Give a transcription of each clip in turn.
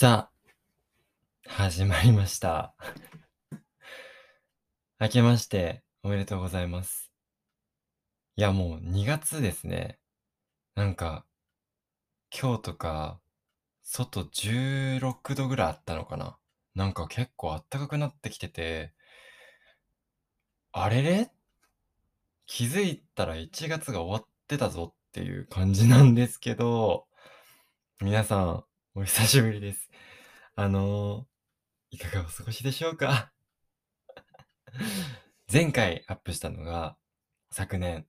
さあ、始まりました。明けましておめでとうございます。いや、もう2月ですね。なんか、今日とか、外16度ぐらいあったのかな。なんか結構暖かくなってきてて、あれれ？気づいたら1月が終わってたぞっていう感じなんですけど、皆さん、お久しぶりです。あのー、いかがお過ごしでしょうか？前回アップしたのが、昨年、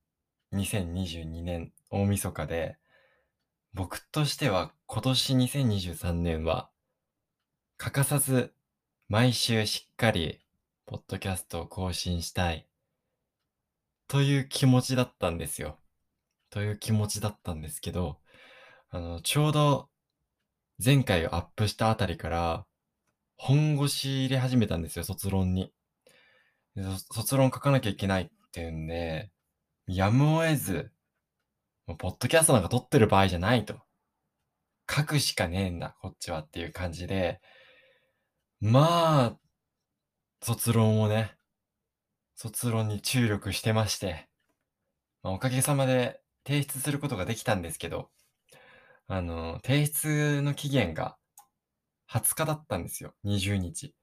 2022年大晦日で、僕としては今年2023年は、欠かさず毎週しっかり、ポッドキャストを更新したい、という気持ちだったんですよ。という気持ちだったんですけど、あの、ちょうど前回をアップしたあたりから、本腰入れ始めたんですよ、卒論に。卒論書かなきゃいけないっていうんで、やむを得ず、もうポッドキャストなんか撮ってる場合じゃないと。書くしかねえんだ、こっちはっていう感じで、まあ、卒論をね、卒論に注力してまして、まあ、おかげさまで提出することができたんですけど、あの、提出の期限が20日だったんですよ。20日。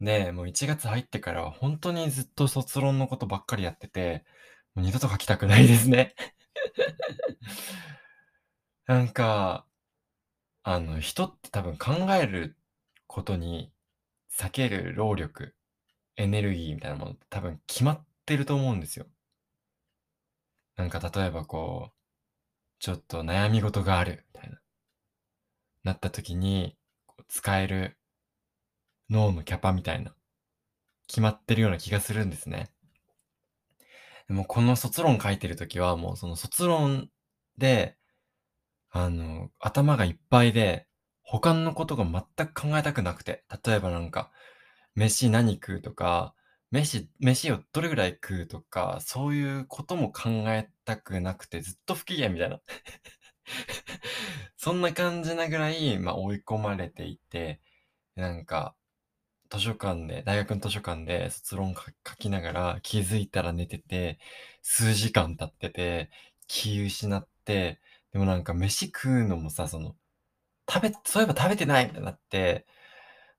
で、もう1月入ってからは本当にずっと卒論のことばっかりやってて、もう二度と書きたくないですね。なんか、あの、人って多分考えることに避ける労力、エネルギーみたいなものって多分決まってると思うんですよ。なんか例えばこう、ちょっと悩み事があるみたいな。なった時に、使える脳のキャパみたいな、決まってるような気がするんですね。でもこの卒論書いてる時はもうその卒論で、あの、頭がいっぱいで、他のことが全く考えたくなくて、例えばなんか、飯何食うとか、飯、飯をどれぐらい食うとか、そういうことも考えたくなくて、ずっと不機嫌みたいな。そんな感じなぐらい、まあ追い込まれていて、なんか、図書館で、大学の図書館で卒論書きながら気づいたら寝てて、数時間経ってて、気失って、でもなんか飯食うのもさ、その、食べ、そういえば食べてないみたいになって、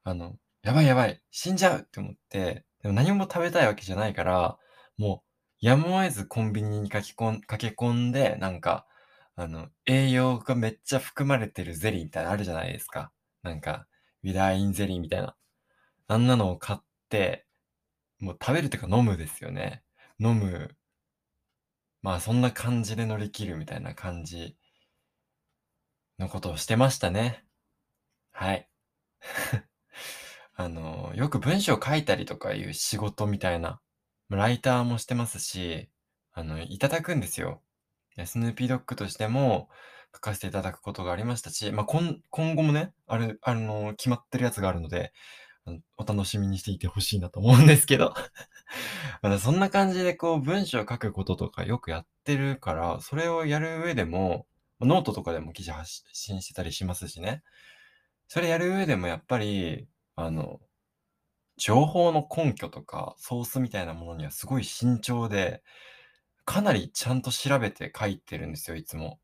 あの、やばいやばい、死んじゃうって思って、でも何も食べたいわけじゃないから、もう、やむを得ずコンビニに書き込ん、駆け込んで、なんか、あの、栄養がめっちゃ含まれてるゼリーみたいなのあるじゃないですか。なんか、ウィダーインゼリーみたいな。あんなのを買って、もう食べるっていうか飲むですよね。飲む。まあそんな感じで乗り切るみたいな感じのことをしてましたね。はい。あの、よく文章書いたりとかいう仕事みたいな、ライターもしてますし、あの、いただくんですよ。スヌーピードッグとしても書かせていただくことがありましたし、まあ、今今後もね、ある、あの、決まってるやつがあるので、あのお楽しみにしていてほしいなと思うんですけど。まあそんな感じでこう文章を書くこととかよくやってるから、それをやる上でも、ノートとかでも記事発信してたりしますしね。それやる上でもやっぱり、あの、情報の根拠とかソースみたいなものにはすごい慎重で、かなりちゃんと調べて書いてるんですよ、いつも。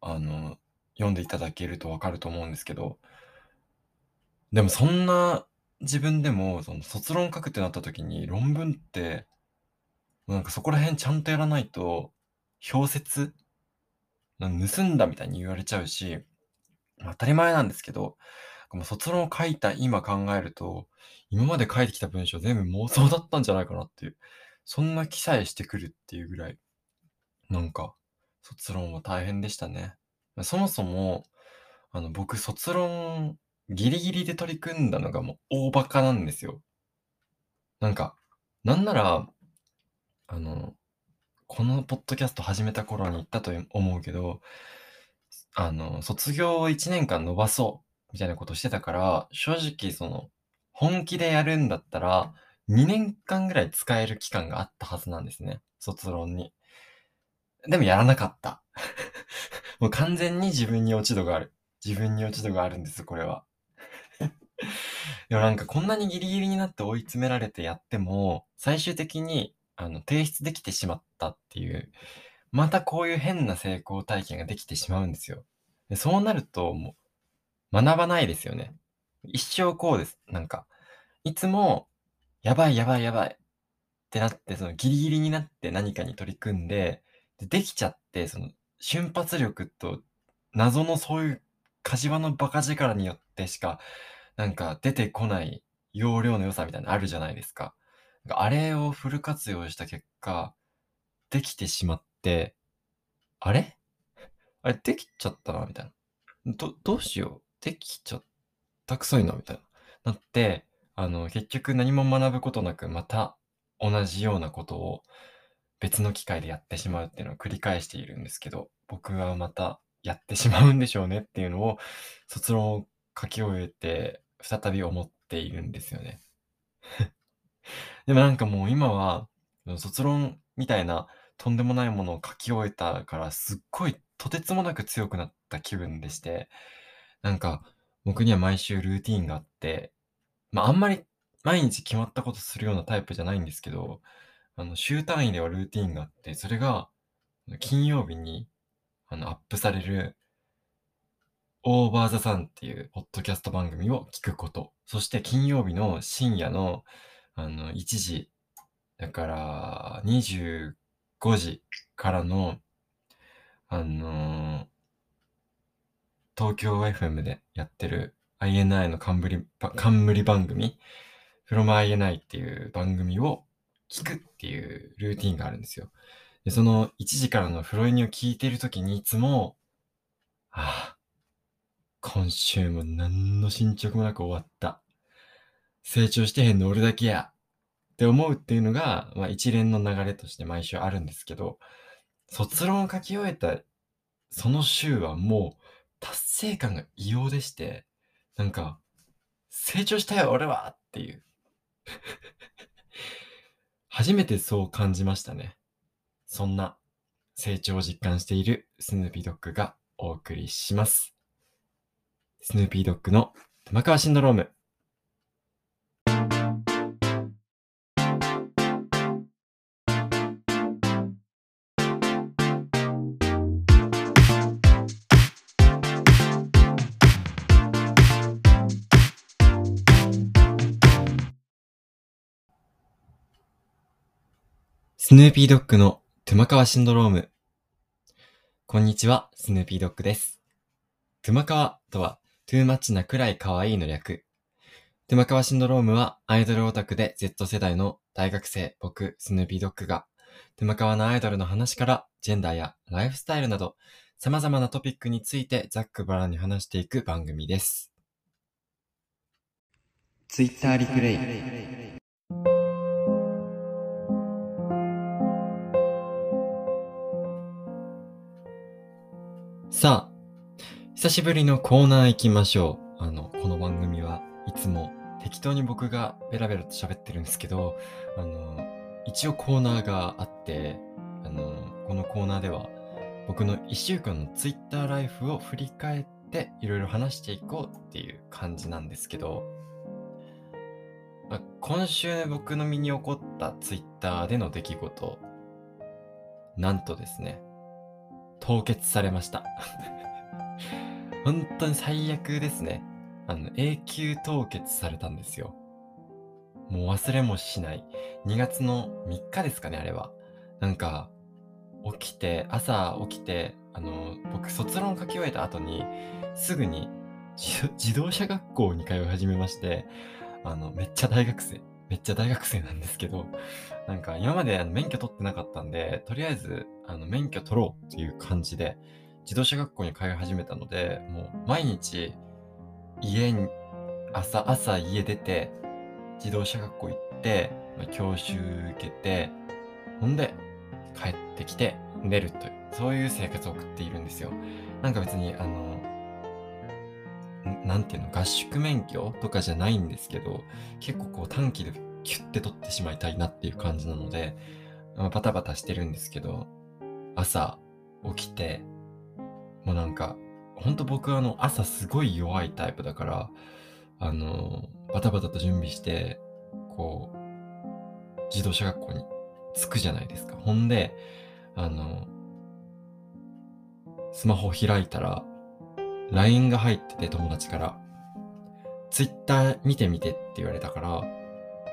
あの、読んでいただけるとわかると思うんですけど。でもそんな自分でも、その卒論書くってなった時に論文って、なんかそこら辺ちゃんとやらないと、表説盗んだみたいに言われちゃうし、当たり前なんですけど、もう卒論を書いた今考えると、今まで書いてきた文章全部妄想だったんじゃないかなっていう、そんな記載してくるっていうぐらい、なんか、卒論は大変でしたね。そもそも、あの、僕、卒論、ギリギリで取り組んだのがもう大バカなんですよ。なんか、なんなら、あの、このポッドキャスト始めた頃に言ったと思うけど、あの、卒業を1年間伸ばそう、みたいなことしてたから、正直その、本気でやるんだったら、2年間ぐらい使える期間があったはずなんですね。卒論に。でもやらなかった。もう完全に自分に落ち度がある。自分に落ち度があるんです、これは。でもなんかこんなにギリギリになって追い詰められてやっても、最終的に、あの、提出できてしまったっていう、またこういう変な成功体験ができてしまうんですよ。でそうなると、もう、学ばないですよね。一生こうです。なんか、いつも、やばいやばいやばいってなって、そのギリギリになって何かに取り組んで、でできちゃって、その瞬発力と謎のそういう火事場のバカ力によってしか、なんか出てこない容量の良さみたいなのあるじゃないですか。かあれをフル活用した結果、できてしまって、あれ？あれできちゃったなみたいな。ど、どうしようできちゃったくそいなみたいな。なって、あの、結局何も学ぶことなく、また同じようなことを別の機会でやってしまうっていうのを繰り返しているんですけど、僕はまたやってしまうんでしょうねっていうのを、卒論を書き終えて、再び思っているんですよね。でもなんかもう今は、卒論みたいなとんでもないものを書き終えたから、すっごいとてつもなく強くなった気分でして、なんか僕には毎週ルーティーンがあって、まああんまり毎日決まったことするようなタイプじゃないんですけど、あの週単位ではルーティーンがあって、それが金曜日にあの、アップされる、オーバーザさんっていうポッドキャスト番組を聞くこと。そして金曜日の深夜の、あの、1時、だから、25時からの、あのー、東京 FM でやってる INI の冠冠番組、from INI っていう番組を聞くっていうルーティンがあるんですよ。で、その1時からのフロイニを聞いてるときにいつも、ああ、今週も何の進捗もなく終わった。成長してへんの俺だけや。って思うっていうのが、まあ一連の流れとして毎週あるんですけど、卒論を書き終えたその週はもう達成感が異様でして、なんか、成長したよ俺はっていう 初めてそう感じましたね。そんな成長を実感しているスヌーピードッグがお送りします。スヌーピードッグの玉川シンドローム。スヌーピードッグの熊川シンドローム。こんにちは、スヌーピードッグです。熊川とは、トゥーマッチなくらい可愛いの略。熊川シンドロームは、アイドルオタクで Z 世代の大学生、僕、スヌーピードッグが、熊川のアイドルの話から、ジェンダーやライフスタイルなど、様々なトピックについてざっくばらんに話していく番組です。ツイッターリプレイ。さあ、久しぶりのコーナー行きましょう。あの、この番組はいつも適当に僕がベラベラと喋ってるんですけど、あの、一応コーナーがあって、あの、このコーナーでは僕の1週間の Twitter ライフを振り返っていろいろ話していこうっていう感じなんですけど、まあ、今週僕の身に起こった Twitter での出来事、なんとですね、凍結されました。本当に最悪ですね。あの、永久凍結されたんですよ。もう忘れもしない。2月の3日ですかね、あれは。なんか、起きて、朝起きて、あの、僕、卒論書き終えた後に、すぐに自動車学校に通い始めまして、あの、めっちゃ大学生。めっちゃ大学生なんですけど、なんか今まで免許取ってなかったんで、とりあえずあの免許取ろうっていう感じで、自動車学校に通い始めたので、もう毎日家に、朝、朝家出て、自動車学校行って、まあ、教習受けて、ほんで帰ってきて寝るという、そういう生活を送っているんですよ。なんか別に、あの、なんていうの、合宿免許とかじゃないんですけど、結構こう短期でキュッて取ってしまいたいなっていう感じなので、まあ、バタバタしてるんですけど、朝起きて、もうなんか、ほんと僕はあの朝すごい弱いタイプだから、あの、バタバタと準備して、こう、自動車学校に着くじゃないですか。ほんで、あの、スマホ開いたら、LINE が入ってて友達から、Twitter 見てみてって言われたから、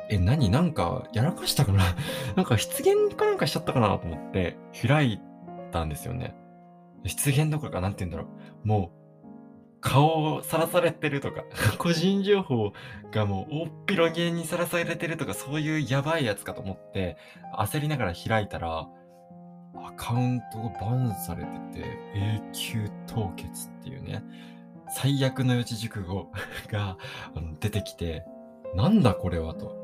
え、何？なんかやらかしたかな？なんか失言かなんかしちゃったかなと思って開いたんですよね。失言どころかなんて言うんだろう。もう顔をさらされてるとか、個人情報がもう大っ広げにさらされてるとか、そういうやばいやつかと思って、焦りながら開いたら、アカウントがバンされてて、永久凍結っていうね、最悪の四字熟語 が出てきて、なんだこれはと。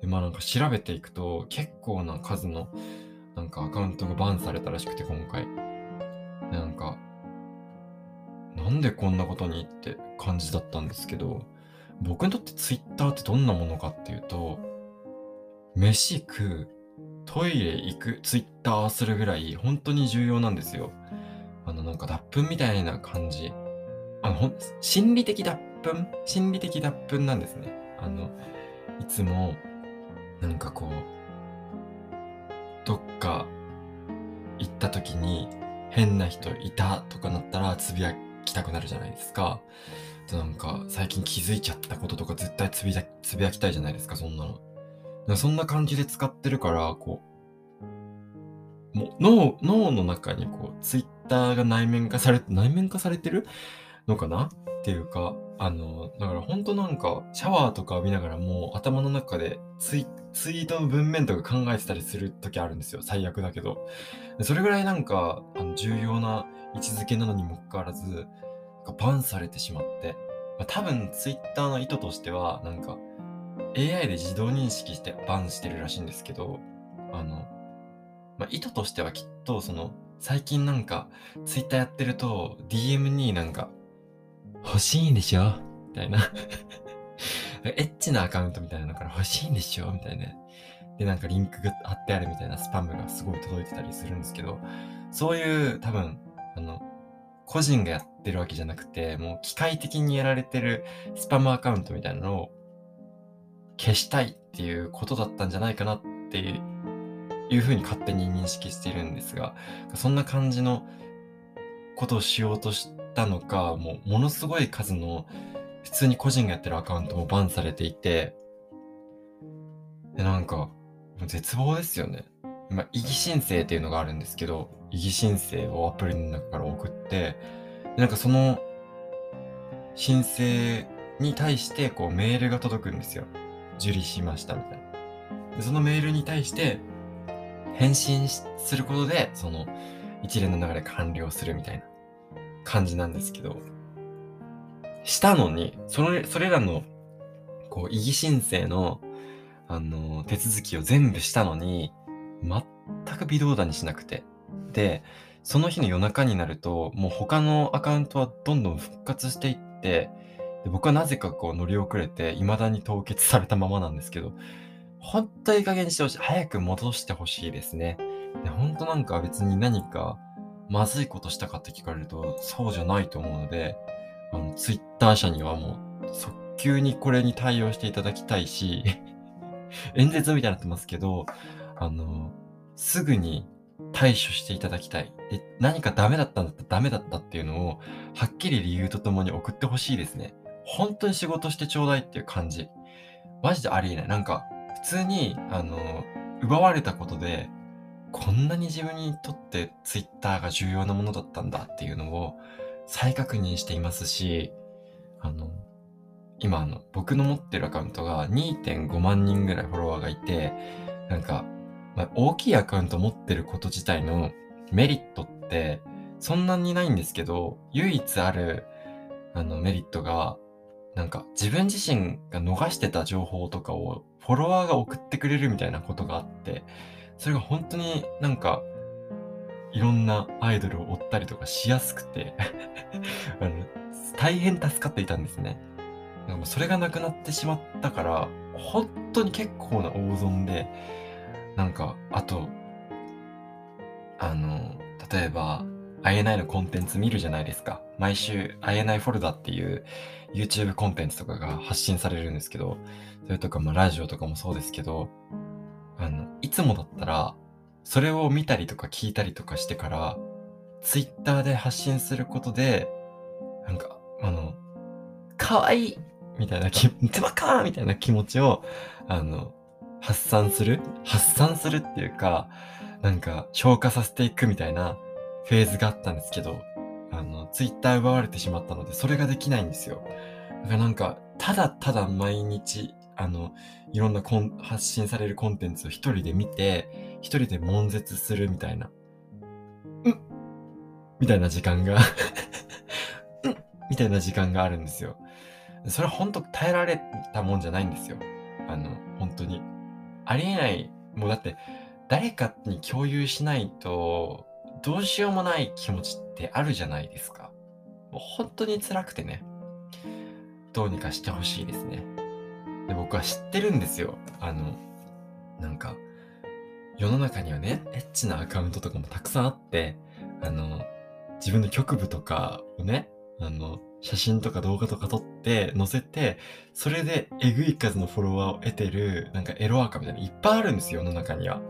でまあなんか調べていくと、結構な数のなんかアカウントがバンされたらしくて、今回。なんか、なんでこんなことにって感じだったんですけど、僕にとってツイッターってどんなものかっていうと、飯食う、トイレ行く、ツイッターするぐらい本当に重要なんですよ。あのなんか脱粉みたいな感じ。あの、ほん、心理的脱粉？心理的脱粉なんですね。あの、いつも、なんかこう、どっか行った時に変な人いたとかなったらつぶやきたくなるじゃないですか。となんか、最近気づいちゃったこととか絶対つぶやきたいじゃないですか、そんなの。そんな感じで使ってるから、こう、もう脳、脳の中にこう、ツイッターが内面化され、内面化されてるのかな？っていうか、あの、だから本当なんか、シャワーとか浴びながらもう頭の中でツイツイートの文面とか考えてたりする時あるんですよ。最悪だけど。それぐらいなんか、あの重要な位置づけなのにもかかわらず、バンされてしまって、まあ、多分ツイッターの意図としては、なんか AI で自動認識してバンしてるらしいんですけど、あの、まあ、意図としてはきっとその、最近なんかツイッターやってると DM になんか、欲しいんでしょ？みたいな。エッチなアカウントみたいなのから欲しいんでしょ？みたいな。で、なんかリンクが貼ってあるみたいなスパムがすごい届いてたりするんですけど、そういう多分あの、個人がやってるわけじゃなくて、もう機械的にやられてるスパムアカウントみたいなのを消したいっていうことだったんじゃないかなっていうふうに勝手に認識してるんですが、そんな感じのことをしようとしたのか、もうものすごい数の普通に個人がやってるアカウントもバンされていて、で、なんか、絶望ですよね。まあ、異議申請っていうのがあるんですけど、異議申請をアプリの中から送って、なんかその申請に対してこうメールが届くんですよ。受理しましたみたいな。でそのメールに対して返信することで、その一連の流れ完了するみたいな感じなんですけど、したのに、その、それらの、こう、異議申請の、あの、手続きを全部したのに、全く微動だにしなくて。で、その日の夜中になると、もう他のアカウントはどんどん復活していって、で僕はなぜかこう乗り遅れて、未だに凍結されたままなんですけど、本当いい加減にしてほしい。早く戻してほしいですね。で、本当なんか別に何かまずいことしたかって聞かれると、そうじゃないと思うので、あの、ツイッター社にはもう、速急にこれに対応していただきたいし、演説みたいになってますけど、あの、すぐに対処していただきたい。で、何かダメだったんだったらダメだったっていうのを、はっきり理由とともに送ってほしいですね。本当に仕事してちょうだいっていう感じ。マジでありえない。なんか、普通に、あの、奪われたことで、こんなに自分にとってツイッターが重要なものだったんだっていうのを再確認していますし、あの、今あの、僕の持ってるアカウントが2.5万人ぐらいフォロワーがいて、なんか、まあ、大きいアカウント持ってること自体のメリットってそんなにないんですけど、唯一あるあのメリットが、なんか自分自身が逃してた情報とかをフォロワーが送ってくれるみたいなことがあって、それが本当になんかいろんなアイドルを追ったりとかしやすくて あの大変助かっていたんですね。でもそれがなくなってしまったから、本当に結構な大損で、なんか、あと、あの、例えば、INI のコンテンツ見るじゃないですか。毎週 INI フォルダっていう YouTube コンテンツとかが発信されるんですけど、それとかまあラジオとかもそうですけど、あの、いつもだったら、それを見たりとか聞いたりとかしてから、Twitter で発信することで、なんか、あの、可愛いみたいな気、つばかーみたいな気持ちを、あの、発散する発散するっていうか、なんか消化させていくみたいなフェーズがあったんですけど、あの、ツイッター奪われてしまったので、それができないんですよ。だからなんか、ただただ毎日、あの、いろんなコン発信されるコンテンツを一人で見て、一人で悶絶するみたいな、うんみたいな時間が うんみたいな時間があるんですよ。それは本当耐えられたもんじゃないんですよ。あの、本当に。ありえない。もうだって、誰かに共有しないと、どうしようもない気持ちってあるじゃないですか。もう本当に辛くてね。どうにかしてほしいですね。で、僕は知ってるんですよ。あの、なんか、世の中にはね、エッチなアカウントとかもたくさんあって、あの、自分の局部とかをね、あの、写真とか動画とか撮って載せて、それでえぐい数のフォロワーを得てる、なんかエロアカみたいなのいっぱいあるんですよ、世の中には。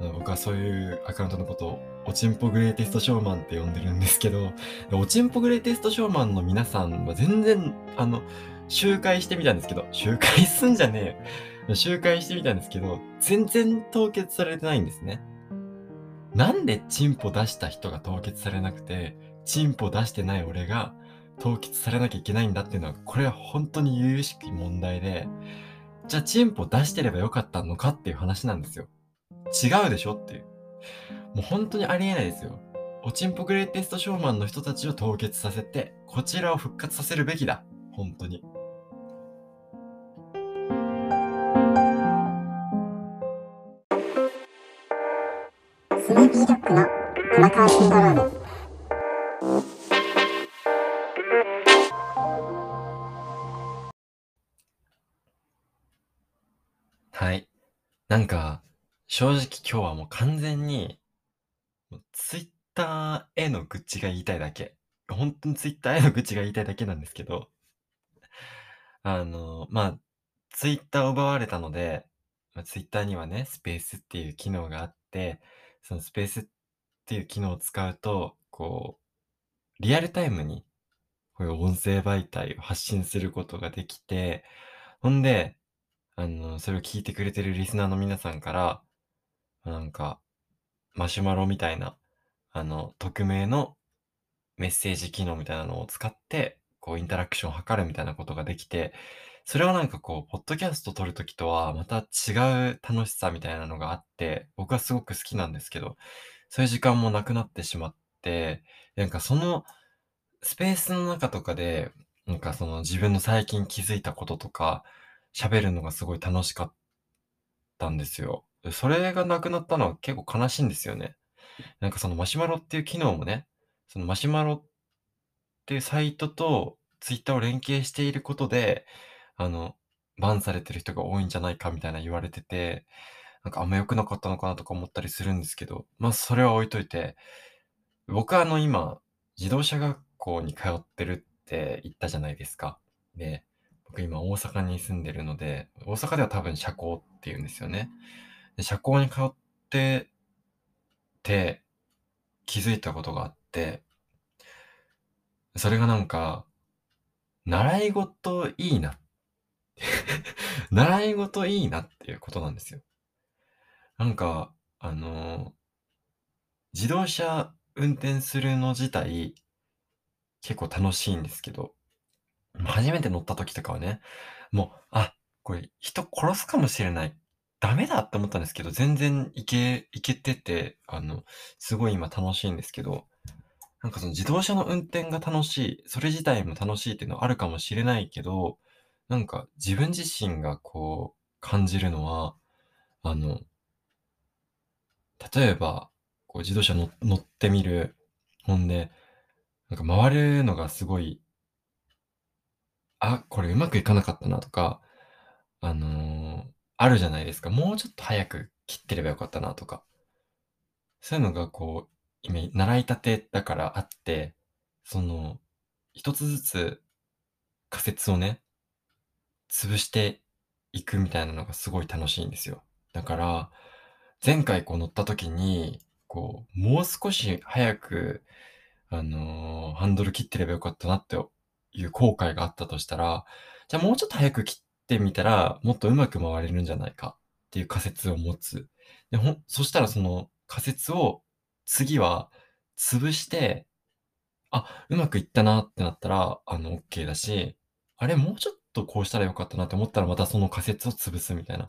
僕はそういうアカウントのことを、おちんぽグレイテストショーマンって呼んでるんですけど、おちんぽグレイテストショーマンの皆さんは全然、あの、周回してみたんですけど、周回すんじゃねえよ。周回してみたんですけど、全然凍結されてないんですね。なんでチンポ出した人が凍結されなくて、チンポ出してない俺が凍結されなきゃいけないんだっていうのは、これは本当に由々しき問題で、じゃあチンポ出してればよかったのかっていう話なんですよ。違うでしょっていう。もう本当にありえないですよ。おちんぽグレイテストショーマンの人たちを凍結させて、こちらを復活させるべきだ。本当に。スヌーピードッグの玉川シンドローム。はい。なんか、正直今日はもう完全に、ツイッターへの愚痴が言いたいだけ。本当にツイッターへの愚痴が言いたいだけなんですけど、あの、まあ、ツイッターを奪われたので、まあ、ツイッターにはね、スペースっていう機能があって、そのスペースっていう機能を使うと、こう、リアルタイムに、こういう音声媒体を発信することができて、ほんで、あの、それを聞いてくれてるリスナーの皆さんから、なんか、マシュマロみたいな、あの、匿名のメッセージ機能みたいなのを使って、こう、インタラクションを図るみたいなことができて、それはなんかこう、ポッドキャスト撮るときとはまた違う楽しさみたいなのがあって、僕はすごく好きなんですけど、そういう時間もなくなってしまって、なんかそのスペースの中とかで、なんかその自分の最近気づいたこととか、喋るのがすごい楽しかったんですよ。それがなくなったのは結構悲しいんですよね。なんかそのマシュマロっていう機能もね、そのマシュマロっていうサイトとツイッターを連携していることで、あの、バンされてる人が多いんじゃないかみたいな言われてて、なんかあんま良くなかったのかなとか思ったりするんですけど、まあそれは置いといて、僕はあの今、自動車学校に通ってるって言ったじゃないですか。で、僕今大阪に住んでるので、大阪では多分社交って言うんですよね。で、社交に通ってて気づいたことがあって、それがなんか、習い事いいな。習い事いいなっていうことなんですよ。なんか、あの自動車運転するの自体、結構楽しいんですけど、初めて乗った時とかはね、もう、あ、これ人殺すかもしれない。ダメだって思ったんですけど、全然いけ、いけてて、あの、すごい今楽しいんですけど、なんかその自動車の運転が楽しい、それ自体も楽しいっていうのはあるかもしれないけど、なんか自分自身がこう感じるのは、あの、例えば、こう自動車の乗ってみる。ほんで、なんか回るのがすごい、あ、これうまくいかなかったなとか、あのーあるじゃないですか。もうちょっと早く切ってればよかったなとか。そういうのがこう、今、習いたてだからあって、その、一つずつ仮説をね、潰していくみたいなのがすごい楽しいんですよ。だから、前回こう乗った時に、こう、もう少し早く、あのーハンドル切ってればよかったなっていう後悔があったとしたら、じゃあもうちょっと早く切ってみたら、もっとうまく回れるんじゃないかっていう仮説を持つ。で、ほ、そしたらその仮説を次は潰して、あ、うまくいったなってなったら、あの、OK だし、あれ、もうちょっとこうしたらよかったなって思ったら、またその仮説を潰すみたいな。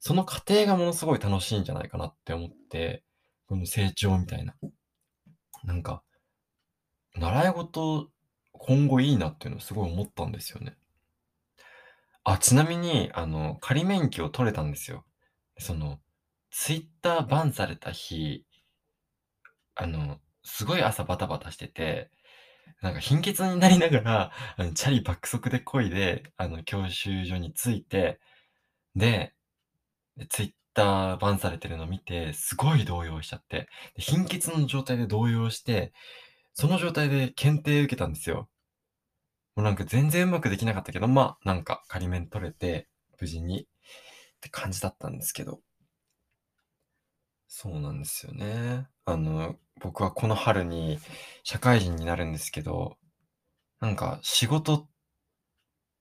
その過程がものすごい楽しいんじゃないかなって思って、この成長みたいな。なんか、習い事、今後いいなっていうのをすごい思ったんですよね。あ、ちなみに、あの、仮免許を取れたんですよ。その、ツイッターバンされた日、あの、すごい朝バタバタしてて、なんか貧血になりながら、あのチャリ爆速で漕いで、あの、教習所に着いて、で、でツイッターバンされてるの見て、すごい動揺しちゃって、で貧血の状態で動揺して、その状態で検定受けたんですよ。もうなんか全然うまくできなかったけど、まあ、なんか仮面取れて、無事にって感じだったんですけど。そうなんですよね。あの、僕はこの春に社会人になるんですけど、なんか仕事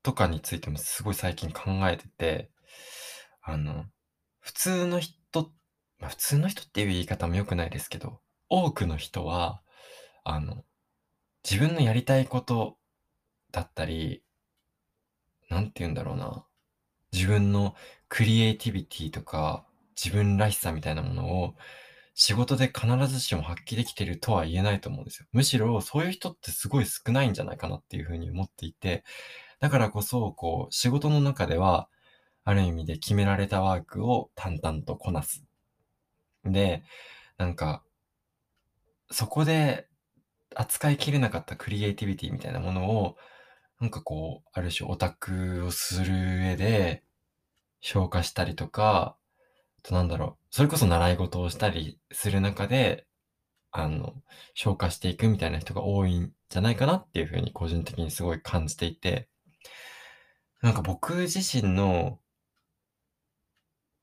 とかについてもすごい最近考えてて、あの、普通の人、まあ、普通の人っていう言い方も良くないですけど、多くの人は、あの、自分のやりたいことだったり、なんて言うんだろうな。自分のクリエイティビティとか、自分らしさみたいなものを仕事で必ずしも発揮できてるとは言えないと思うんですよ。むしろそういう人ってすごい少ないんじゃないかなっていうふうに思っていて、だからこそ、こう、仕事の中では、ある意味で決められたワークを淡々とこなす。で、なんか、そこで扱いきれなかったクリエイティビティみたいなものを、なんかこう、ある種オタクをする上で、消化したりとか、あとなんだろう、それこそ習い事をしたりする中で、あの、消化していくみたいな人が多いんじゃないかなっていうふうに個人的にすごい感じていて、なんか僕自身の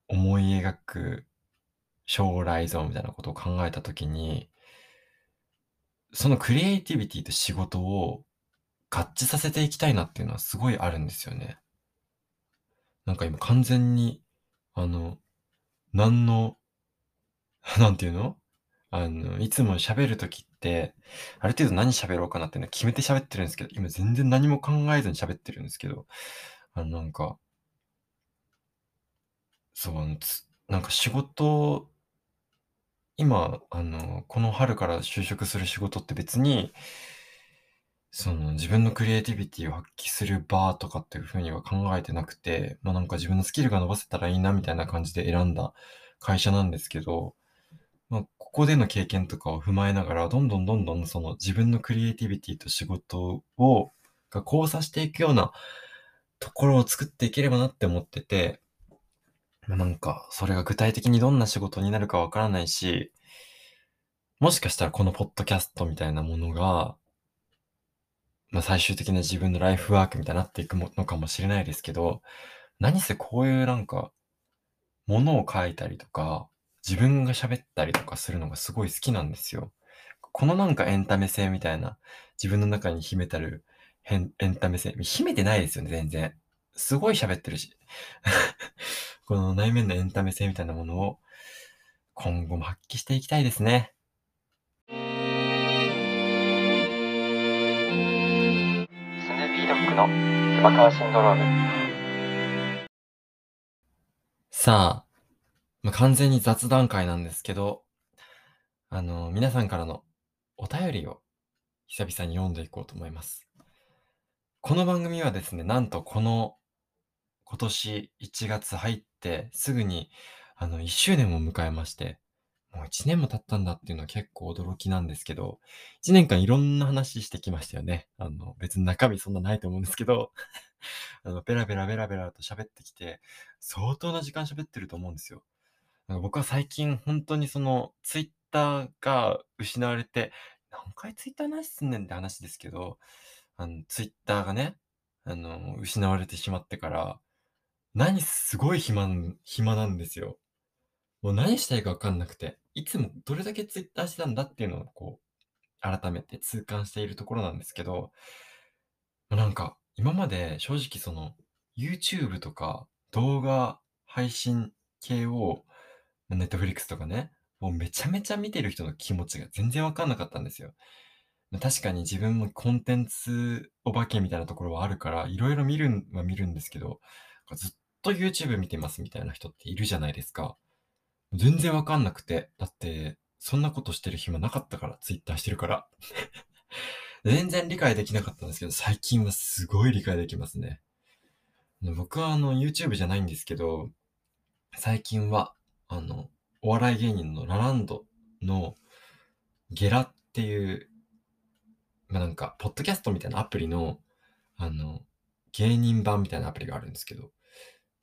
思い描く将来像みたいなことを考えたときに、そのクリエイティビティと仕事を合致させていきたいなっていうのはすごいあるんですよね。なんか今完全に、あの、何の、なんていうの？あの、いつも喋るときって、ある程度何喋ろうかなっていうのは決めて喋ってるんですけど、今全然何も考えずに喋ってるんですけど、あの、なんか、そう、なんか仕事、今、あの、この春から就職する仕事って別に、その自分のクリエイティビティを発揮する場とかっていうふうには考えてなくて、まあなんか自分のスキルが伸ばせたらいいなみたいな感じで選んだ会社なんですけど、まあここでの経験とかを踏まえながら、どんどんどんどんその自分のクリエイティビティと仕事を、が交差していくようなところを作っていければなって思ってて、まあなんかそれが具体的にどんな仕事になるかわからないし、もしかしたらこのポッドキャストみたいなものが、まあ最終的な自分のライフワークみたいになっていくものかもしれないですけど、何せこういうなんか、ものを書いたりとか、自分が喋ったりとかするのがすごい好きなんですよ。このなんかエンタメ性みたいな、自分の中に秘めたるエンエンタメ性、秘めてないですよね、全然。すごい喋ってるし。この内面のエンタメ性みたいなものを今後も発揮していきたいですね。ードッグの山川シンドローム。さあ、まあ、完全に雑談会なんですけど、あの、皆さんからのお便りを久々に読んでいこうと思います。この番組はですね、なんとこの今年1月入ってすぐにあの1周年を迎えまして、もう1年も経ったんだっていうのは結構驚きなんですけど、1年間いろんな話してきましたよね。あの、別に中身そんなないと思うんですけど、あの、ベラベラベラベラと喋ってきて、相当な時間喋ってると思うんですよ。僕は最近本当にそのツイッターが失われて、何回ツイッターなしすんねんって話ですけど、あの、ツイッターがね、あの、失われてしまってから、何すごい暇暇なんですよ。もう何したいかわかんなくて、いつもどれだけツイッターしてたんだっていうのをこう、改めて痛感しているところなんですけど、ま、なんか、今まで正直その、YouTube とか動画配信系を、ま、Netflix とかね、もうめちゃめちゃ見てる人の気持ちが全然わかんなかったんですよ。確かに自分もコンテンツお化けみたいなところはあるから、色々見るんは見るんですけど、ずっと YouTube 見てますみたいな人っているじゃないですか。全然わかんなくて、だってそんなことしてる暇なかったから、ツイッターしてるから。全然理解できなかったんですけど、最近はすごい理解できますね。僕はあの、YouTube じゃないんですけど、最近は、あの、お笑い芸人のラランドのゲラっていう、ま、なんか、ポッドキャストみたいなアプリの、あの、芸人版みたいなアプリがあるんですけど、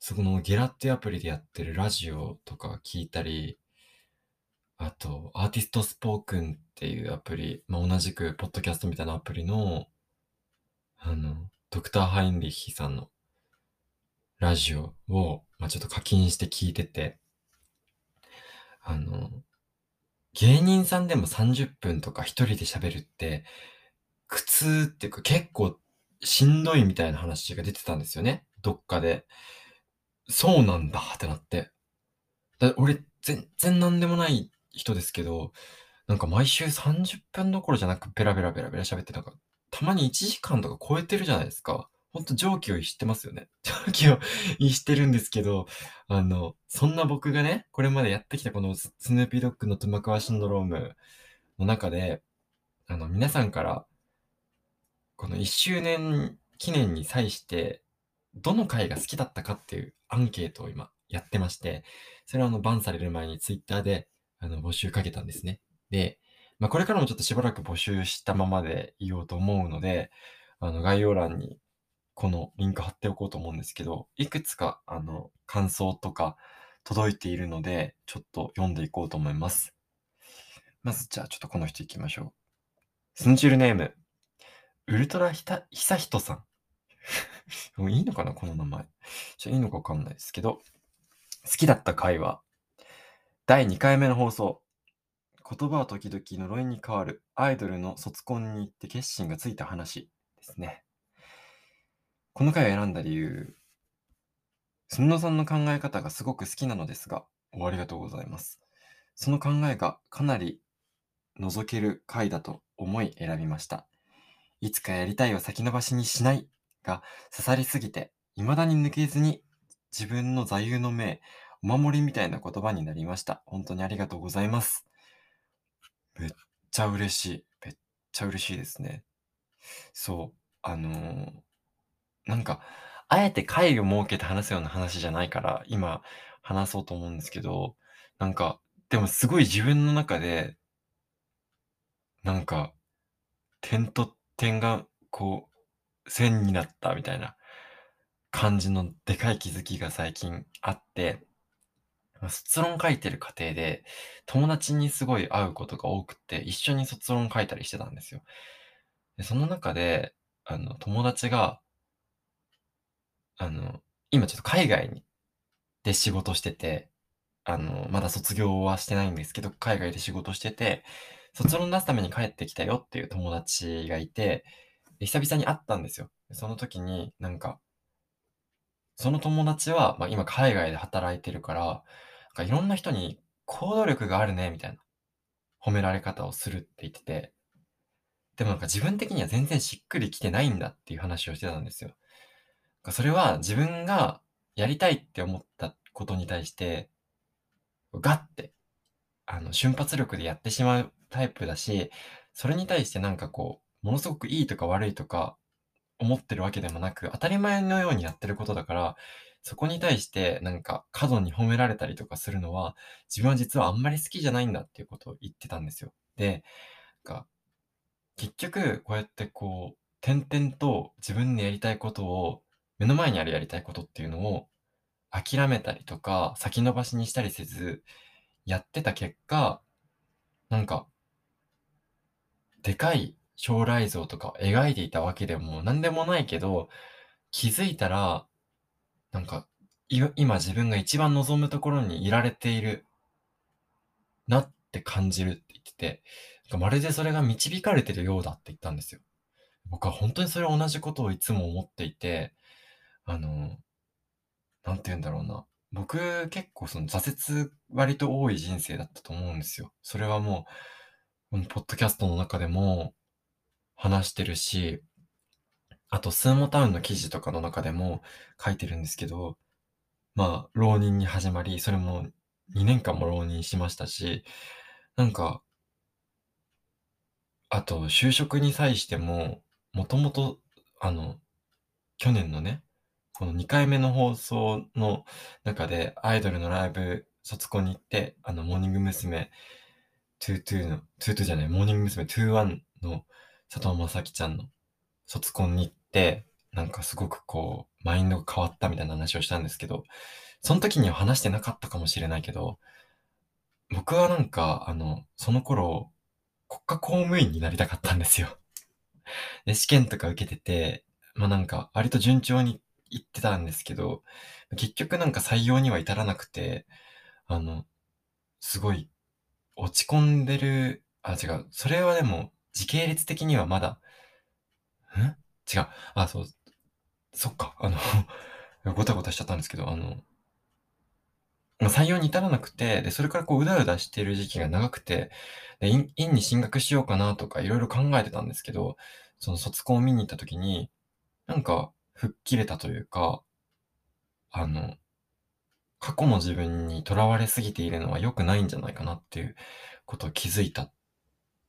そこのゲラってアプリでやってるラジオとか聞いたり、あと、アーティストスポークンっていうアプリ、ま、同じくポッドキャストみたいなアプリの、あの、ドクターハインリッヒさんのラジオを、ま、ちょっと課金して聞いててあの、芸人さんでも30分とか一人で喋るって、苦痛っていうか結構しんどいみたいな話が出てたんですよね、どっかで。そうなんだってなって。だ俺、全然なんでもない人ですけど、なんか毎週30分どころじゃなく、ベラベラベラベラ喋ってなんか、たまに1時間とか超えてるじゃないですか。ほんと常軌を逸してますよね。常軌を逸してるんですけど、あの、そんな僕がね、これまでやってきたこのスヌーピードッグの妻川シンドロームの中で、あの、皆さんからこの1周年記念に際して、どの回が好きだったかっていうアンケートを今やってまして、それはあの、バンされる前に Twitter で、あの、募集かけたんですね。で、ま、これからもちょっとしばらく募集したままでいようと思うので、あの、概要欄にこのリンク貼っておこうと思うんですけど、いくつかあの、感想とか届いているので、ちょっと読んでいこうと思います。まず、じゃあ、ちょっとこの人行きましょう。スンチュルネーム、ウルトラヒタヒサヒトさん。もういいのかな、この名前。ちょ、いいのかわかんないですけど、好きだった回は、第2回目の放送。言葉は時々呪いに変わるアイドルの卒コンに行って決心がついた話ですね。この回を選んだ理由、すんのさんの考え方がすごく好きなのですが、おありがとうございます。その考えがかなり覗ける回だと思い選びました。いつかやりたいを先延ばしにしないが刺さりすぎて、未だに抜けずに自分の座右の銘、お守りみたいな言葉になりました。ほんとにありがとうございます。めっちゃ嬉しい。めっちゃ嬉しいですね。そう、あの、なんか、あえて会を設けて話すような話じゃないから、今話そうと思うんですけど、なんか、でもすごい自分の中でなんか、点と点がこう、線になったみたいな感じのでかい気づきが最近あって、卒論書いてる過程で、友達にすごい会うことが多くて、一緒に卒論書いたりしてたんですよ。で、その中で、あの、友達があの、今ちょっと海外にで仕事してて、あの、まだ卒業はしてないんですけど、海外で仕事してて、卒論出すために帰ってきたよっていう友達がいて、久々に会ったんですよ。その時に、なんかその友達は、ま、今海外で働いてるから、なんかいろんな人に行動力があるねみたいな褒められ方をするって言ってて、でもなんか自分的には全然しっくりきてないんだっていう話をしてたんですよ。それは自分がやりたいって思ったことに対して、ガッて、あの、瞬発力でやってしまうタイプだし、それに対してなんかこう、ものすごくいいとか悪いとか思ってるわけでもなく、当たり前のようにやってることだから、そこに対してなんか過度に褒められたりとかするのは、自分は実はあんまり好きじゃないんだっていうことを言ってたんですよ。で、か結局こうやってこう、転々と自分でやりたいことを、目の前にあるやりたいことっていうのを諦めたりとか、先延ばしにしたりせず、やってた結果なんか、でかい将来像とか描いていたわけでもなんでもないけど、気づいたら、なんか、今自分が一番望むところにいられているなって感じるって言ってて、まるでそれが導かれてるようだって言ったんですよ。僕は本当にそれ同じことをいつも思っていて、あの、なんて言うんだろうな。僕結構その挫折割と多い人生だったと思うんですよ。それはもう、このポッドキャストの中でも話してるし、あとスーモタウンの記事とかの中でも書いてるんですけど、まあ、浪人に始まり、それも2年間も浪人しましたし、なんか、あと就職に際しても、もともと、あの、去年のね、この2回目の放送の中でアイドルのライブ卒コンに行って、あの、モーニング娘。22の、22じゃない、モーニング娘。21の佐藤正樹ちゃんの卒コンに行って、なんかすごくこう、マインドが変わったみたいな話をしたんですけど、その時には話してなかったかもしれないけど、僕はなんか、あの、その頃、国家公務員になりたかったんですよ。で、試験とか受けてて、まあなんか、割と順調に行ってたんですけど、結局なんか採用には至らなくて、あの、すごい、落ち込んでる、あ、違う。それはでも、時系列的にはまだ、ん違う。あ、そう。そっか。あの、ごたごたしちゃったんですけど、あの、ま採用に至らなくて、で、それからこう、うだうだしてる時期が長くて、で、院に進学しようかなとかいろいろ考えてたんですけど、その卒コンを見に行った時に、なんか、吹っ切れたというか、あの、過去の自分にとらわれすぎているのは良くないんじゃないかなっていうことを気づいた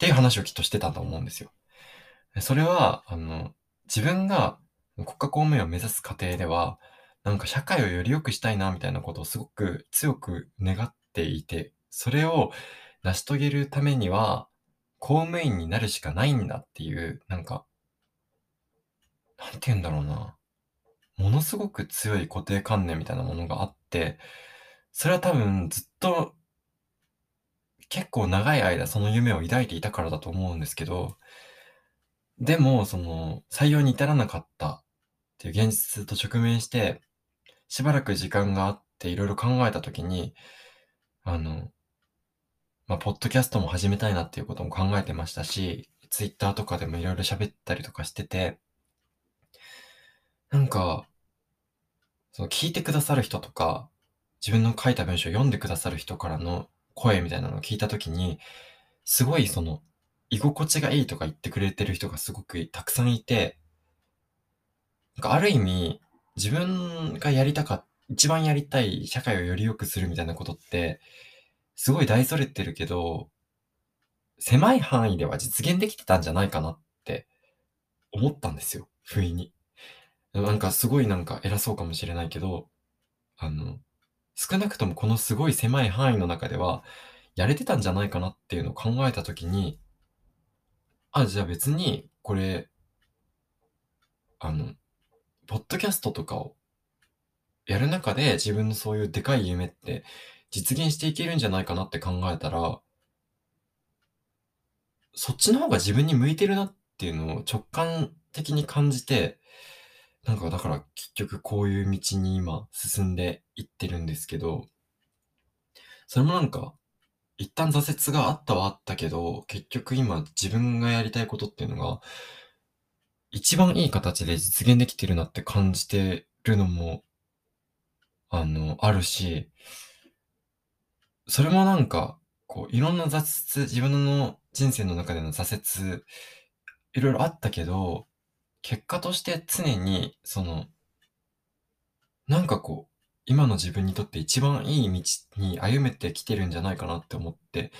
っていう話をきっとしてたと思うんですよ。それは、あの、自分が国家公務員を目指す過程では、なんか社会をより良くしたいなみたいなことをすごく強く願っていて、それを成し遂げるためには、公務員になるしかないんだっていう、なんか、なんて言うんだろうな。ものすごく強い固定観念みたいなものがあって、それは多分ずっと結構長い間その夢を抱いていたからだと思うんですけど、でも、その、採用に至らなかったっていう現実と直面して、しばらく時間があっていろいろ考えたときに、あの、まあ、ポッドキャストも始めたいなっていうことも考えてましたし、ツイッターとかでもいろいろ喋ったりとかしてて、なんか、その聞いてくださる人とか、自分の書いた文章を読んでくださる人からの声みたいなのを聞いたときに、すごいその、居心地がいいとか言ってくれてる人がすごくたくさんいて、なんかある意味、自分がやりたかっ一番やりたい社会をより良くするみたいなことって、すごい大それてるけど、狭い範囲では実現できてたんじゃないかなって思ったんですよ、不意に。なんかすごいなんか偉そうかもしれないけど、あの、少なくともこのすごい狭い範囲の中では、やれてたんじゃないかなっていうのを考えたときに、あ、じゃあ別に、これ、あの、ポッドキャストとかをやる中で自分のそういうでかい夢って実現していけるんじゃないかなって考えたら、そっちの方が自分に向いてるなっていうのを直感的に感じて、なんかだから結局こういう道に今進んでいってるんですけど、それもなんか、一旦挫折があったはあったけど、結局今自分がやりたいことっていうのが、一番いい形で実現できてるなって感じてるのも、あの、あるし、それもなんか、こう、いろんな挫折、自分の人生の中での挫折、いろいろあったけど、結果として常に、その、なんかこう、今の自分にとって一番いい道に歩めてきてるんじゃないかなって思って、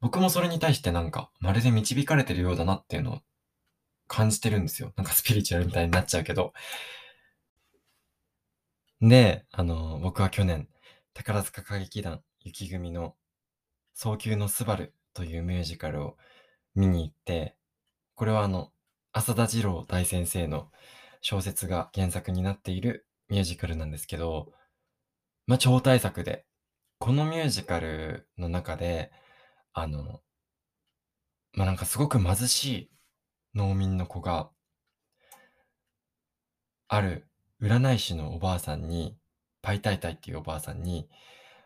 僕もそれに対してなんか、まるで導かれてるようだなっていうのを感じてるんですよ。なんかスピリチュアルみたいになっちゃうけど。で、あの、僕は去年、宝塚歌劇団雪組の早急のスバルというミュージカルを見に行って、これはあの、浅田次郎大先生の小説が原作になっているミュージカルなんですけど、まあ、超大作で、このミュージカルの中で、あの、まあなんかすごく貧しい農民の子が、ある占い師のおばあさんに、パイタイタイっていうおばあさんに、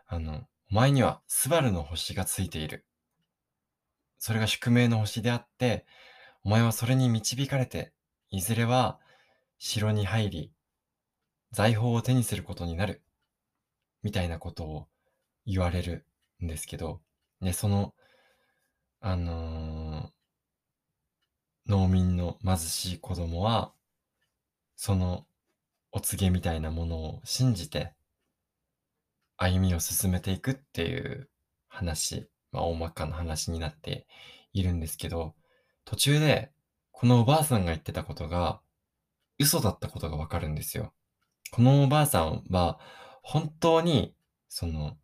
あの、お前にはスバルの星がついている。それが宿命の星であって、お前はそれに導かれて、いずれは城に入り、財宝を手にすることになる。みたいなことを言われるんですけど、ね、その、あのー農民の貧しい子供は、そのお告げみたいなものを信じて、歩みを進めていくっていう話、まあ大まかな話になっているんですけど、途中で、このおばあさんが言ってたことが、嘘だったことがわかるんですよ。このおばあさんは、本当に、その、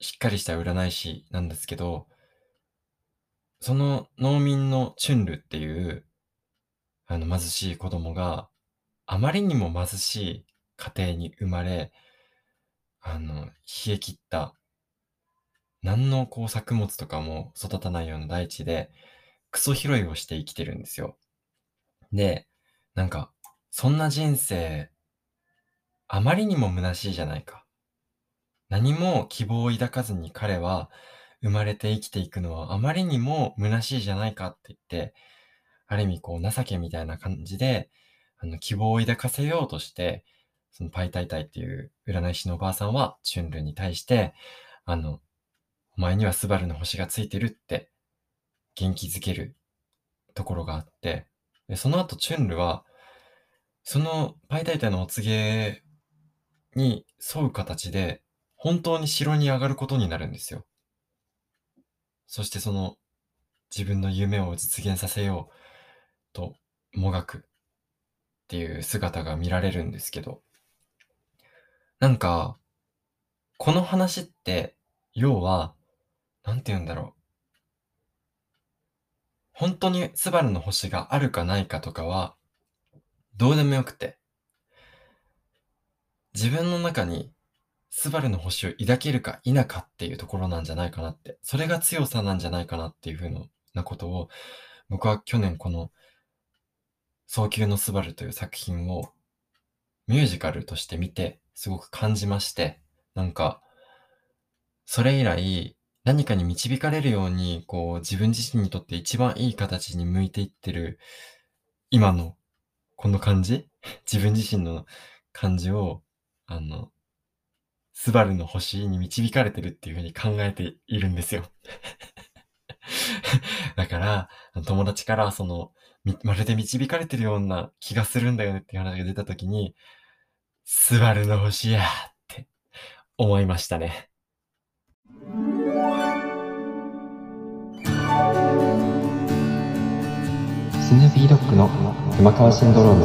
しっかりした占い師なんですけど、その農民のチュンルっていう、あの貧しい子供があまりにも貧しい家庭に生まれ、あの、冷え切った、何のこう作物とかも育たないような大地で、クソ拾いをして生きてるんですよ。で、なんか、そんな人生、あまりにも虚しいじゃないか。何も希望を抱かずに彼は生まれて生きていくのはあまりにも虚しいじゃないかって言って、ある意味こう情けみたいな感じで、あの希望を抱かせようとして、そのパイタイタイっていう占い師のおばあさんはチュンルに対して、あの、お前にはスバルの星がついてるって元気づけるところがあって、でその後チュンルは、そのパイタイタのお告げに沿う形で、本当に城に上がることになるんですよ。そしてその自分の夢を実現させようともがくっていう姿が見られるんですけど、なんか、この話って、要は、なんて言うんだろう。本当にスバルの星があるかないかとかは、どうでもよくて、自分の中にスバルの星を抱けるか否かっていうところなんじゃないかなって、それが強さなんじゃないかなっていうふうなことを、僕は去年この、早急のスバルという作品をミュージカルとして見て、すごく感じまして、なんか、それ以来、何かに導かれるように、こう、自分自身にとって一番いい形に向いていってる、今の、この感じ？自分自身の感じを、あの、スバルの星に導かれてるっていうふうに考えているんですよ。だから、友達からその、まるで導かれてるような気がするんだよねっていう話が出たときに、スバルの星やって思いましたね。スヌーピードッグの熊川シンドローム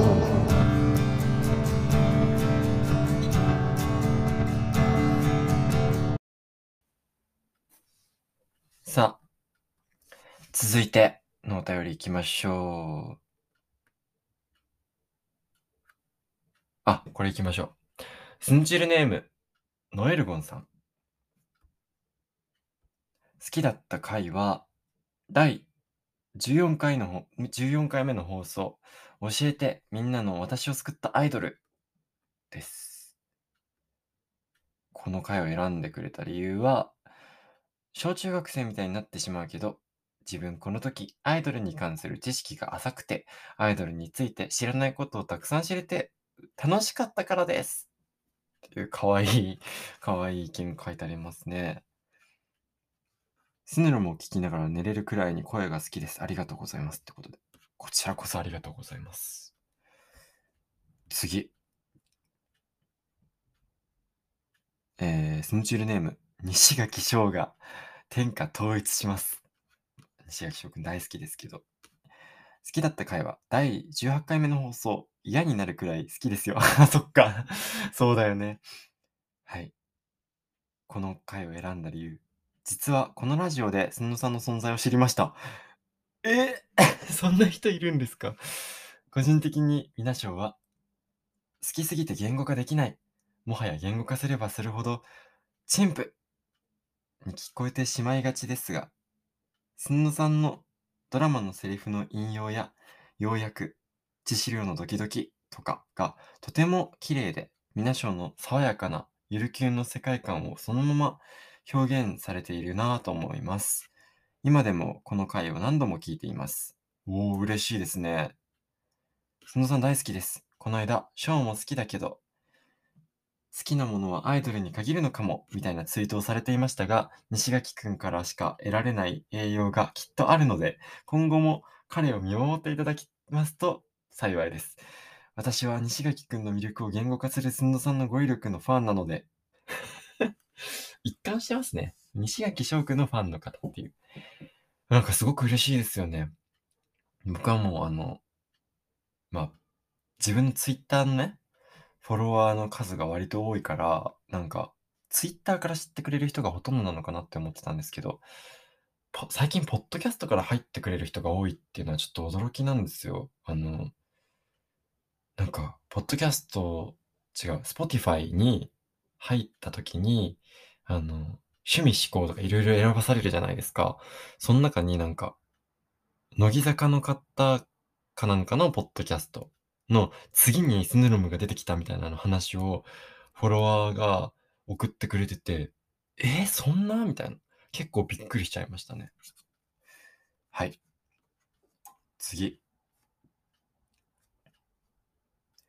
さあ、続いてのお便り行きましょう。あ、これ行きましょう。スンチルネーム、ノエルゴンさん。好きだった回は、第14回の、14回目の放送、教えてみんなの私を救ったアイドルです。この回を選んでくれた理由は、小中学生みたいになってしまうけど、自分この時アイドルに関する知識が浅くて、アイドルについて知らないことをたくさん知れて楽しかったからです。っていうかわいい、かわいい意見書いてありますね。スヌルも聞きながら寝れるくらいに声が好きです。ありがとうございます。ってことで。こちらこそありがとうございます。次。えー、スンチュールネーム、西垣翔が天下統一します。西垣翔くん大好きですけど。好きだった回は第18回目の放送、嫌になるくらい好きですよ。そっか。そうだよね。はい。この回を選んだ理由。実はこのラジオでスノさんの存在を知りました。え？そんな人いるんですか？個人的にミナ賞は好きすぎて言語化できない。もはや言語化すればするほど、チンプに聞こえてしまいがちですが、すんのさんのドラマのセリフの引用や要約、致死量のドキドキとかがとても綺麗で、皆賞の爽やかなゆるキュンの世界観をそのまま表現されているなと思います。今でもこの回を何度も聞いています。おー、嬉しいですね。すんのさん大好きです。この間、ショーも好きだけど、好きなものはアイドルに限るのかも、みたいなツイートをされていましたが、西垣くんからしか得られない栄養がきっとあるので、今後も彼を見守っていただきますと幸いです。私は西垣くんの魅力を言語化するすんのさんの語彙力のファンなので、一貫してますね。西垣翔くんのファンの方っていう。なんかすごく嬉しいですよね。僕はもうあの、まあ、自分のツイッターのね、フォロワーの数が割と多いから、なんか、ツイッターから知ってくれる人がほとんどなのかなって思ってたんですけど、最近、ポッドキャストから入ってくれる人が多いっていうのはちょっと驚きなんですよ。あの、なんか、ポッドキャスト、違う、Spotify に入った時に、あの、趣味思考とかいろいろ選ばされるじゃないですか。その中になんか、乃木坂の方かなんかのポッドキャストの次にスヌルムが出てきたみたいなの話をフォロワーが送ってくれてて、えー、そんな？みたいな。結構びっくりしちゃいましたね。はい。次。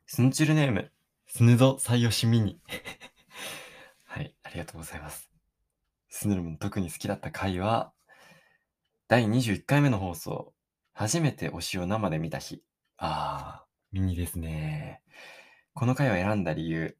スヌチルネーム、スヌド採用しミニ。はい、ありがとうございます。スヌルムの特に好きだった回は、第21回目の放送、初めて推しを生で見た日。ああ、ミニですね。この回を選んだ理由。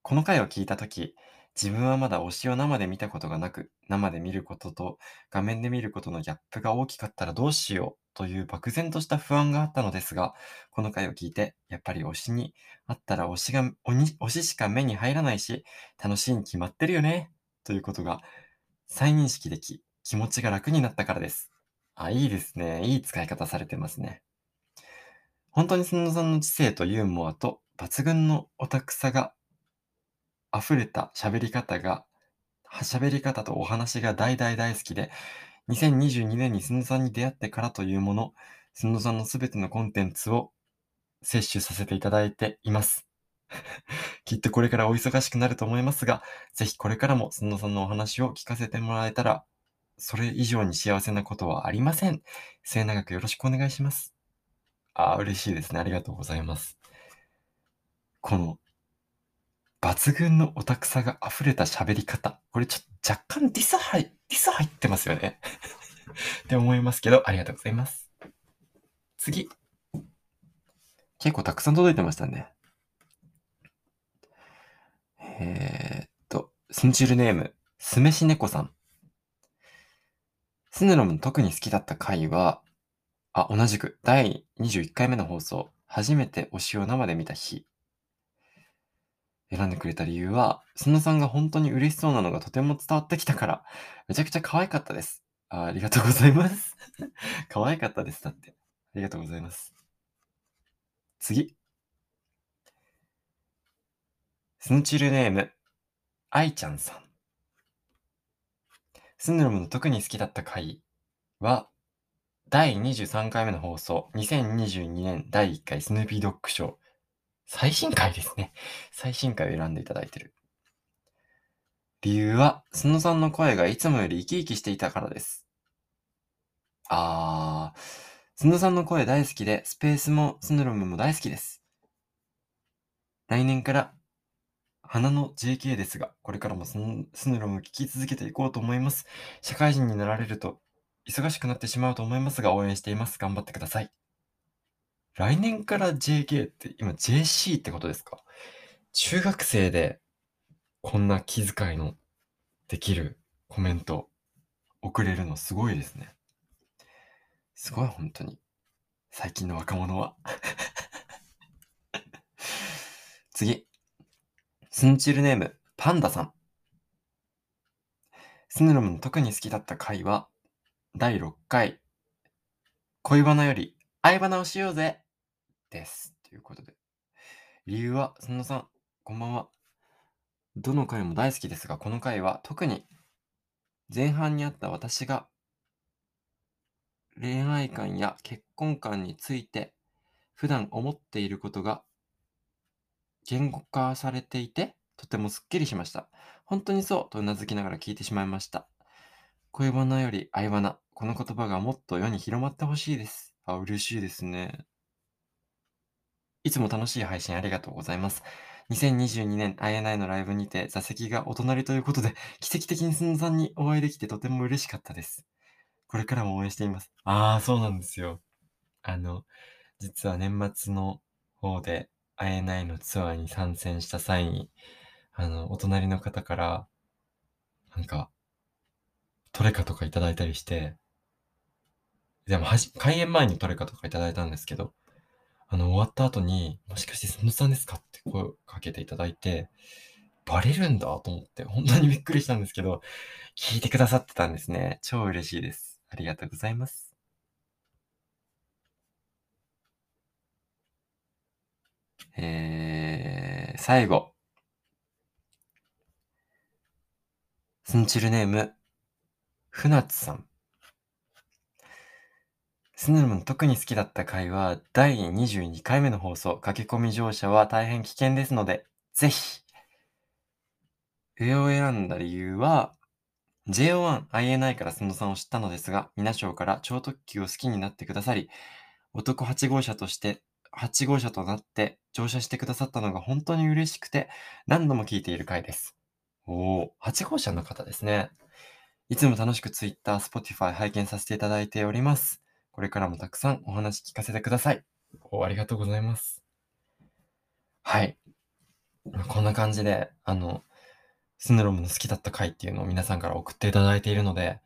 この回を聞いたとき、自分はまだ推しを生で見たことがなく、生で見ることと画面で見ることのギャップが大きかったらどうしようという漠然とした不安があったのですが、この回を聞いて、やっぱり推しにあったら推しが、推ししか目に入らないし、楽しいに決まってるよね、ということが再認識でき、気持ちが楽になったからです。あ、いいですね。いい使い方されてますね。本当にすんのさんの知性とユーモアと抜群のオタクさが溢れた喋り方が、喋り方とお話が大大大好きで、2022年にすのさんに出会ってからというもの、すのさんのすべてのコンテンツを摂取させていただいています。きっとこれからお忙しくなると思いますが、ぜひこれからもすのさんのお話を聞かせてもらえたら、それ以上に幸せなことはありません。末永くよろしくお願いします。ああ、嬉しいですね。ありがとうございます。この、抜群のオタクさが溢れた喋り方。これちょっと若干ディス入、ディス入ってますよね。って思いますけど、ありがとうございます。次。結構たくさん届いてましたね。えー、っと、スンチルネーム、すめし猫さん。スヌロムの特に好きだった回は、あ、同じく、第21回目の放送、初めて推しを生で見た日。選んでくれた理由は、すのさんが本当に嬉しそうなのがとても伝わってきたから、めちゃくちゃ可愛かったです。あありがとうございます。可愛かったです。だって。ありがとうございます。次。スヌチルネーム、愛ちゃんさん。スヌロムの特に好きだった回は、第23回目の放送、2022年第1回スヌーピードッグショー。最新回ですね。最新回を選んでいただいてる。理由は、スノさんの声がいつもより生き生きしていたからです。あー、スノさんの声大好きで、スペースもスヌロムも大好きです。来年から、花の JK ですが、これからもスヌスヌロムを聞き続けていこうと思います。社会人になられると、忙しくなってしまうと思いますが、応援しています。頑張ってください。来年から JK って、今 JC ってことですか？中学生でこんな気遣いのできるコメント送れるのすごいですね。すごい本当に。最近の若者は。次。スンチルネーム、パンダさん。スヌロムの特に好きだった回は、第6回、恋バナより愛バナをしようぜです。ということで。理由は、すのさん、こんばんは。どの回も大好きですが、この回は特に前半にあった私が恋愛観や結婚観について普段思っていることが言語化されていてとてもすっきりしました。本当にそうとうなずきながら聞いてしまいました。恋バナより愛バナ。この言葉がもっと世に広まってほしいです。あ、嬉しいですね。いつも楽しい配信ありがとうございます。2022年 INI のライブにて座席がお隣ということで、奇跡的にすんさんにお会いできてとても嬉しかったです。これからも応援しています。ああ、そうなんですよ。あの、実は年末の方で INI のツアーに参戦した際に、あの、お隣の方から、なんか、トレカとかいただいたりして、でもはじ、開演前にトレカとかいただいたんですけど、あの、終わった後に、もしかしてそのさんですか？って声をかけていただいて、バレるんだ？と思って、本当にびっくりしたんですけど、聞いてくださってたんですね。超嬉しいです。ありがとうございます。えー、最後。スンチルネーム、船津さん。スヌルムの特に好きだった回は、第22回目の放送、駆け込み乗車は大変危険ですので、ぜひ。上を選んだ理由は、JO1INI からスノさんを知ったのですが、皆賞から超特急を好きになってくださり、男8号車として、8号車となって乗車してくださったのが本当に嬉しくて、何度も聞いている回です。おー、8号車の方ですね。いつも楽しく Twitter、Spotify 拝見させていただいております。これからもたくさんお話聞かせてください。おありがとうございます。はい。こんな感じで、あの、スヌロムの好きだった回っていうのを皆さんから送っていただいているので、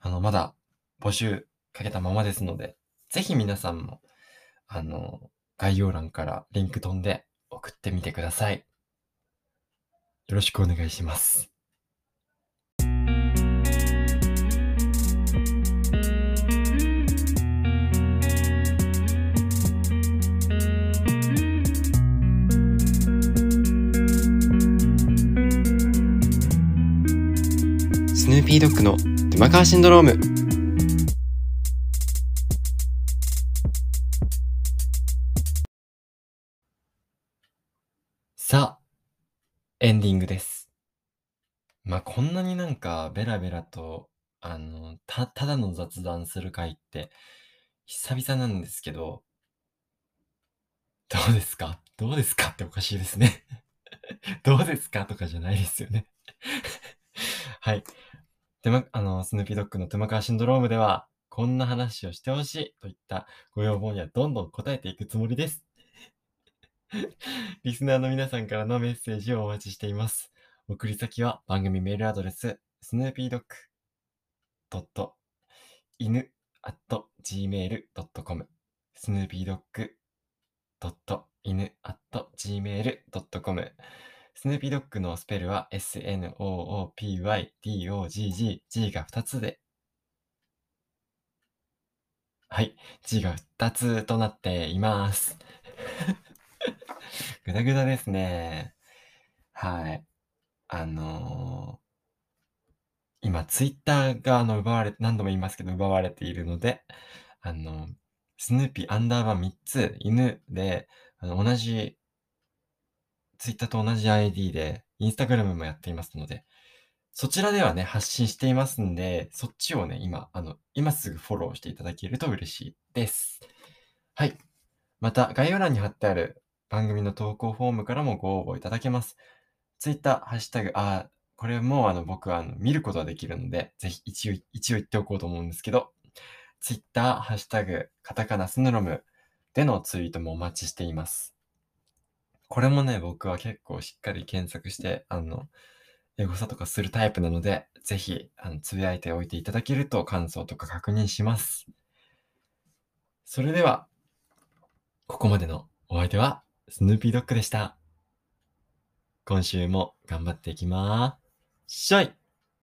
あの、まだ募集かけたままですので、ぜひ皆さんも、あの、概要欄からリンク飛んで送ってみてください。よろしくお願いします。ヌーピードッグの沼川シンドローム。さあ、エンディングです。まあ、こんなになんかベラベラと、あの、た、ただの雑談する回って久々なんですけど、どうですか？どうですかっておかしいですね。どうですか？とかじゃないですよね。はい。でま、あの、スヌーピードッグの熊川シンドロームでは、こんな話をしてほしいといったご要望にはどんどん答えていくつもりです。リスナーの皆さんからのメッセージをお待ちしています。送り先は番組メールアドレス、スヌーピードッグドット犬 at gmail.com スヌーピードッグドット犬 at gmail.com スヌーピードッグのスペルは SNOOPYDOGG G が2つではい、G が2つとなっています。ぐだぐだですね。はい。あのー今、ツイッターが、あの、奪われ、何度も言いますけど、奪われているので、あの、スヌーピーアンダーバー3つ、犬で、あの同じ、ツイッターと同じ ID で、インスタグラムもやっていますので、そちらではね、発信していますんで、そっちをね、今、あの、今すぐフォローしていただけると嬉しいです。はい。また、概要欄に貼ってある番組の投稿フォームからもご応募いただけます。ツイッター、ハッシュタグ、あ、これもあの僕はあの見ることができるので、ぜひ一応、一応言っておこうと思うんですけど、ツイッター、ハッシュタグ、カタカナスヌロムでのツイートもお待ちしています。これもね、僕は結構しっかり検索して、あの、エゴサとかするタイプなので、ぜひ、あの、つぶやいておいていただけると感想とか確認します。それでは、ここまでのお相手は、スヌーピードッグでした。今週も頑張っていきまーしょい